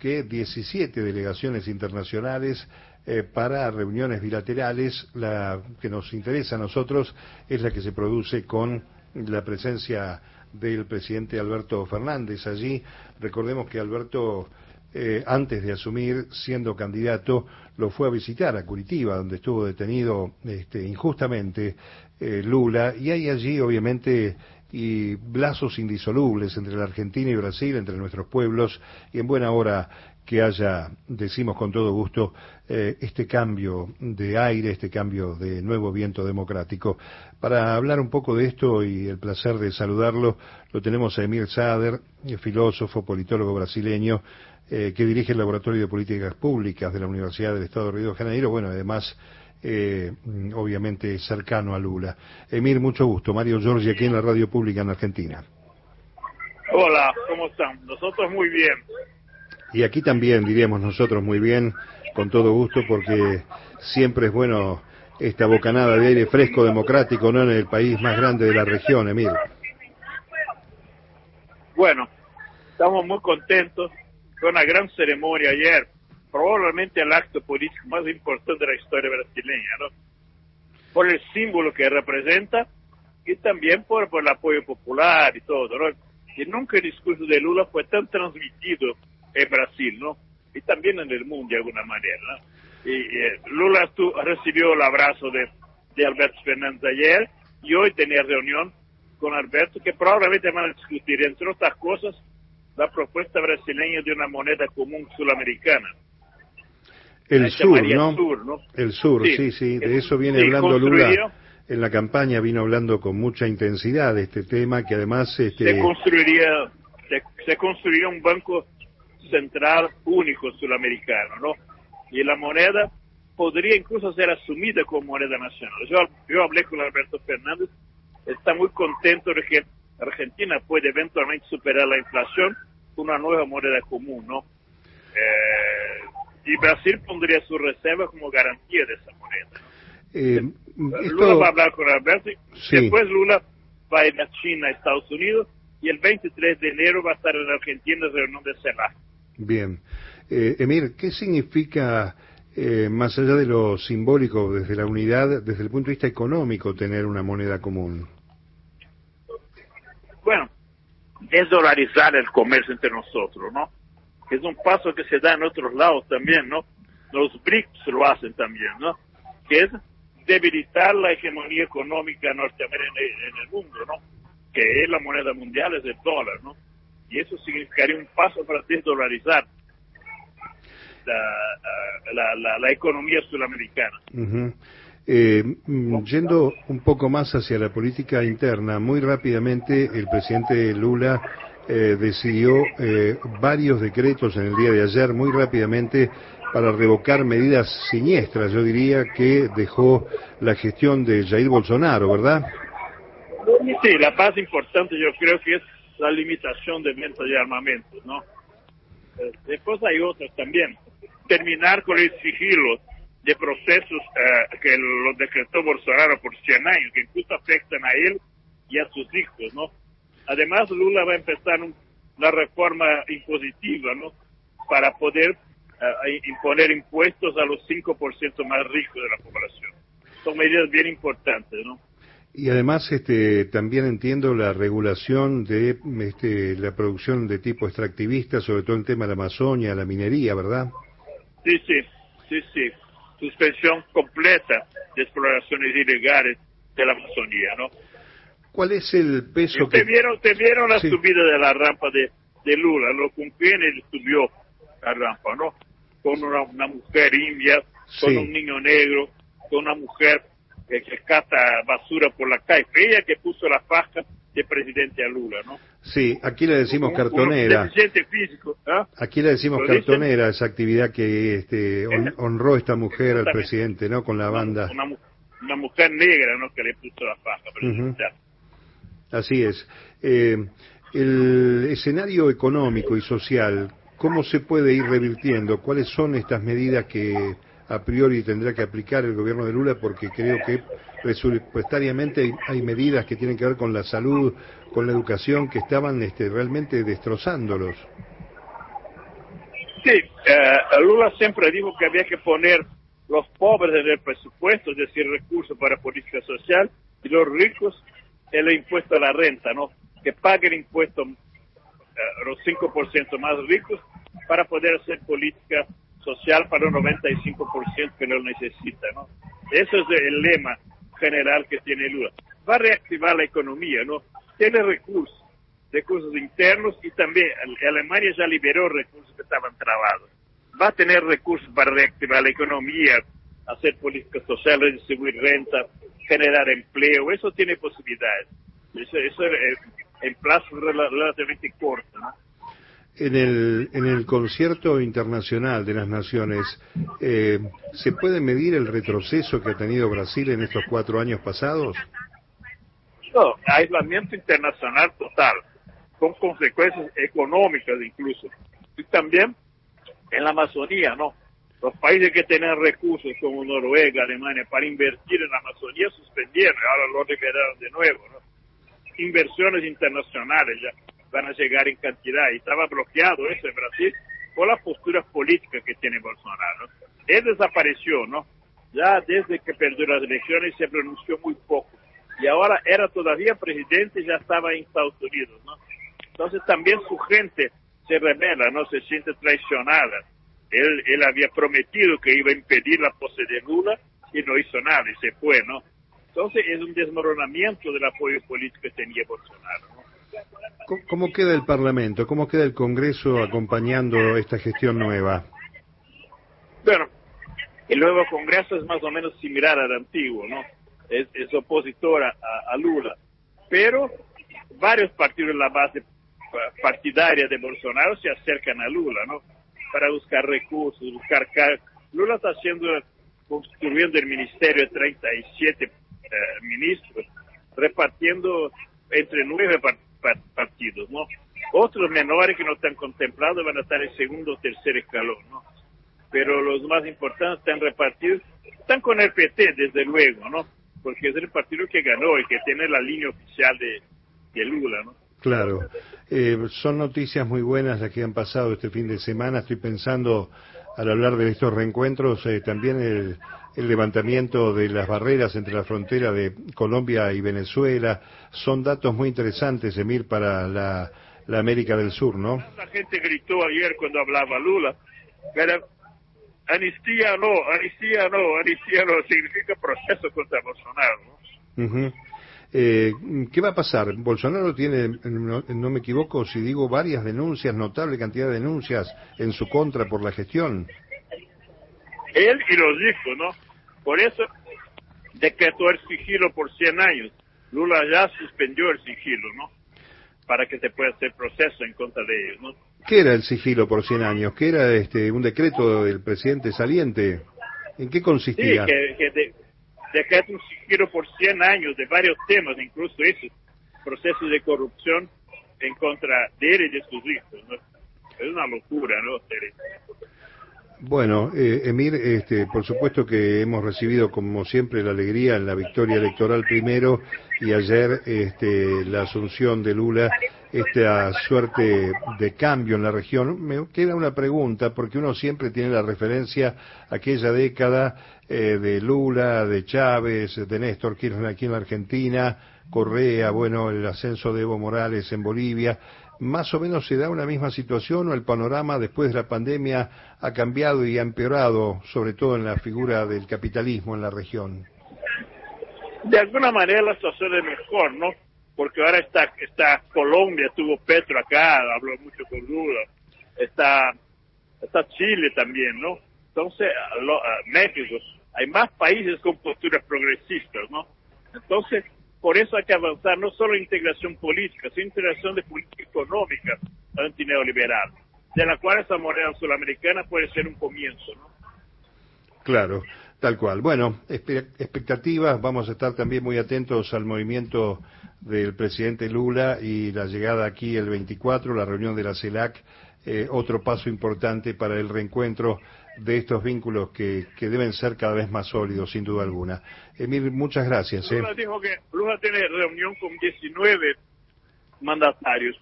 que 17 delegaciones internacionales eh, para reuniones bilaterales. La que nos interesa a nosotros es la que se produce con la presencia del presidente Alberto Fernández allí. Recordemos que Alberto, eh, antes de asumir, siendo candidato, lo fue a visitar a Curitiba, donde estuvo detenido este, injustamente eh, Lula, y hay allí, obviamente, y lazos indisolubles entre la Argentina y Brasil, entre nuestros pueblos, y en buena hora que haya, decimos con todo gusto, eh, este cambio de aire, este cambio de nuevo viento democrático. Para hablar un poco de esto y el placer de saludarlo, lo tenemos a Emir Sader, filósofo, politólogo brasileño, eh, que dirige el Laboratorio de Políticas Públicas de la Universidad del Estado de Río de Janeiro, bueno, además eh, obviamente cercano a Lula. Emir, mucho gusto. Mario Giorgi aquí en la Radio Pública en Argentina. Hola, ¿cómo están? Nosotros muy bien. Y aquí también diríamos nosotros muy bien, con todo gusto, porque siempre es bueno esta bocanada de aire fresco democrático, ¿no? En el país más grande de la región, Emir. Bueno, estamos muy contentos. Fue una gran ceremonia ayer probablemente el acto político más importante de la historia brasileña, ¿no? Por el símbolo que representa y también por, el apoyo popular y todo, ¿no? Y nunca el discurso de Lula fue tan transmitido en Brasil, ¿no? Y también en el mundo de alguna manera, ¿no? Y, eh, Lula recibió el abrazo de, Alberto Fernández ayer y hoy tenía reunión con Alberto que probablemente van a discutir, entre otras cosas, la propuesta brasileña de una moneda común sudamericana. El sur, ¿no? El sur, sí, sí, de eso viene hablando Lula. En la campaña vino hablando con mucha intensidad de este tema, que además... Este... Se, construiría, se, construiría un banco central único sudamericano, ¿no? Y la moneda podría incluso ser asumida como moneda nacional. Yo, yo hablé con Alberto Fernández, está muy contento de que Argentina puede eventualmente superar la inflación con una nueva moneda común, ¿no? Eh, y Brasil pondría su reserva como garantía de esa moneda. Eh, Lula va a hablar con Alberto, después Lula va a ir a China, a Estados Unidos, y el 23 de enero va a estar en Argentina en reunión de CELAC. Bien. Eh, Emir, ¿qué significa, eh, más allá de lo simbólico, desde la unidad, desde el punto de vista económico, tener una moneda común? Bueno, desdolarizar el comercio entre nosotros, ¿no? Es un paso que se da en otros lados también, ¿no? Los BRICS lo hacen también, ¿no? Que es debilitar la hegemonía económica norteamericana en el mundo, ¿no? Que es la moneda mundial, es el dólar, ¿no? Y eso significaría un paso para desdolarizar la, la, la, economía sudamericana. Eh, mm, yendo un poco más hacia la política interna, muy rápidamente el presidente Lula eh, decidió eh, varios decretos en el día de ayer muy rápidamente para revocar medidas siniestras, yo diría, que dejó la gestión de Jair Bolsonaro, ¿verdad? Sí, la más importante yo creo que es la limitación de venta de armamentos, ¿no? Eh, después hay otras también. Terminar con el sigilo de procesos que lo decretó Bolsonaro por 100 años, que incluso afectan a él y a sus hijos, ¿no? Además, Lula va a empezar una reforma impositiva, ¿no? Para poder eh, imponer impuestos a los 5% más ricos de la población. Son medidas bien importantes, ¿no? Y además, este, también entiendo la regulación de este, la producción de tipo extractivista, sobre todo en tema de la Amazonia, la minería, ¿verdad? Sí, sí, sí, sí. Suspensión completa de exploraciones ilegales de la Amazonía, ¿no? ¿Cuál es el peso que... Vieron, te vieron la subida de la rampa de, de Lula, lo con quién él subió la rampa, ¿no? Con una, mujer india, con un niño negro, con una mujer que, que cata basura por la calle. Ella que puso la faja de presidente a Lula, ¿no? Sí, aquí le decimos cartonera. físico, ¿ah? Aquí le decimos cartonera, esa actividad que este, honró esta mujer al presidente, ¿no? Con la banda. Una, mujer negra, ¿no? Que le puso la faja. Así es. Eh, el escenario económico y social, ¿cómo se puede ir revirtiendo? ¿Cuáles son estas medidas que a priori tendrá que aplicar el gobierno de Lula? Porque creo que presupuestariamente hay, medidas que tienen que ver con la salud, con la educación, que estaban este, realmente destrozándolos. Sí, uh, Lula siempre dijo que había que poner los pobres en el presupuesto, es decir, recursos para política social, y los ricos el impuesto a la renta, ¿no? Que paguen impuestos uh, los 5% más ricos para poder hacer política social para el 95% que lo necesita, ¿no? Eso es el lema general que tiene Lula. Va a reactivar la economía, ¿no? Tiene recursos, recursos internos y también Alemania ya liberó recursos que estaban trabados. Va a tener recursos para reactivar la economía, hacer políticas sociales, distribuir renta, generar empleo, eso tiene posibilidades. Eso, eso es en plazo relativamente corto, ¿no? En el, en el concierto internacional de las naciones, eh, ¿se puede medir el retroceso que ha tenido Brasil en estos cuatro años pasados? No, aislamiento internacional total, con consecuencias económicas incluso. Y también en la Amazonía, ¿no? Los países que tienen recursos como Noruega, Alemania, para invertir en la Amazonía suspendieron, ahora lo liberaron de nuevo, ¿no? Inversiones internacionales ya van a llegar en cantidad y estaba bloqueado eso en Brasil por las posturas políticas que tiene Bolsonaro. Él desapareció, ¿no? Ya desde que perdió las elecciones se pronunció muy poco. Y ahora era todavía presidente y ya estaba en Estados Unidos, ¿no? Entonces también su gente se revela, ¿no? Se siente traicionada. Él, él había prometido que iba a impedir la pose de Lula y no hizo nada y se fue, ¿no? Entonces es un desmoronamiento del apoyo político que tenía Bolsonaro, ¿no? ¿Cómo queda el Parlamento? ¿Cómo queda el Congreso acompañando esta gestión nueva? Bueno, el nuevo Congreso es más o menos similar al antiguo, ¿no? Es, es opositor a, a, Lula. Pero varios partidos de la base partidaria de Bolsonaro se acercan a Lula, ¿no? Para buscar recursos, buscar... Lula está haciendo, construyendo el ministerio de 37 eh, ministros, repartiendo entre nueve partidos, ¿no? Otros menores que no están contemplados van a estar en segundo o tercer escalón, ¿no? Pero los más importantes están repartidos, están con el PT, desde luego, ¿no? Porque es el partido que ganó y que tiene la línea oficial de, de Lula, ¿no? Claro. Eh, son noticias muy buenas las que han pasado este fin de semana. Estoy pensando, al hablar de estos reencuentros, eh, también el, el levantamiento de las barreras entre la frontera de Colombia y Venezuela. Son datos muy interesantes, Emir, para la, la América del Sur, ¿no? La gente gritó ayer cuando hablaba Lula, pero amnistía no, amnistía no, amnistía no, significa proceso contra Bolsonaro, ¿no? Eh, ¿Qué va a pasar? Bolsonaro tiene, no, no, me equivoco, si digo varias denuncias, notable cantidad de denuncias en su contra por la gestión. Él y los hijos, ¿no? Por eso decretó el sigilo por 100 años. Lula ya suspendió el sigilo, ¿no? Para que se pueda hacer proceso en contra de ellos, ¿no? ¿Qué era el sigilo por 100 años? ¿Qué era este un decreto del presidente saliente? ¿En qué consistía? Sí, que, que de, decreta un sigilo por 100 años de varios temas, incluso eso, procesos de corrupción en contra de él y de sus hijos. Es una locura, ¿no? Bueno, eh, Emir, este, por supuesto que hemos recibido, como siempre, la alegría en la victoria electoral primero y ayer este, la asunción de Lula, esta suerte de cambio en la región. Me queda una pregunta, porque uno siempre tiene la referencia a aquella década eh, de Lula, de Chávez, de Néstor Kirchner aquí en la Argentina, Correa, bueno, el ascenso de Evo Morales en Bolivia más o menos se da una misma situación o el panorama después de la pandemia ha cambiado y ha empeorado, sobre todo en la figura del capitalismo en la región? De alguna manera la situación es mejor, ¿no? Porque ahora está, está Colombia, tuvo Petro acá, habló mucho con Lula, está, Chile también, ¿no? Entonces, México, hay más países con posturas progresistas, ¿no? Entonces, por eso hay que avanzar no solo en integración política, sino integración de política económica antineoliberal, de la cual esa moneda sudamericana puede ser un comienzo. ¿no? Claro, tal cual. Bueno, expectativas, vamos a estar también muy atentos al movimiento del presidente Lula y la llegada aquí el 24, la reunión de la CELAC, eh, otro paso importante para el reencuentro de estos vínculos que, deben ser cada vez más sólidos, sin duda alguna. Emir, muchas gracias. ¿eh? Lula dijo que Lula tiene reunión con 19 mandatarios.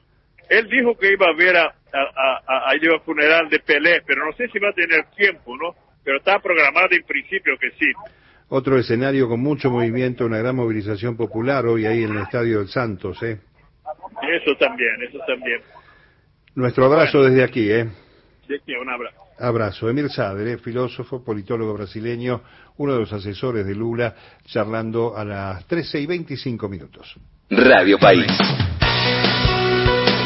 Él dijo que iba a ver a, a, al funeral de Pelé, pero no sé si va a tener tiempo, ¿no? Pero está programado en principio que sí. Otro escenario con mucho movimiento, una gran movilización popular hoy ahí en el Estadio del Santos, ¿eh? Eso también, eso también. Nuestro abrazo desde aquí, ¿eh? Sí, un abrazo. Abrazo. Emir Sader, ¿eh? filósofo, politólogo brasileño, uno de los asesores de Lula, charlando a las 13 y 25 minutos. Radio País.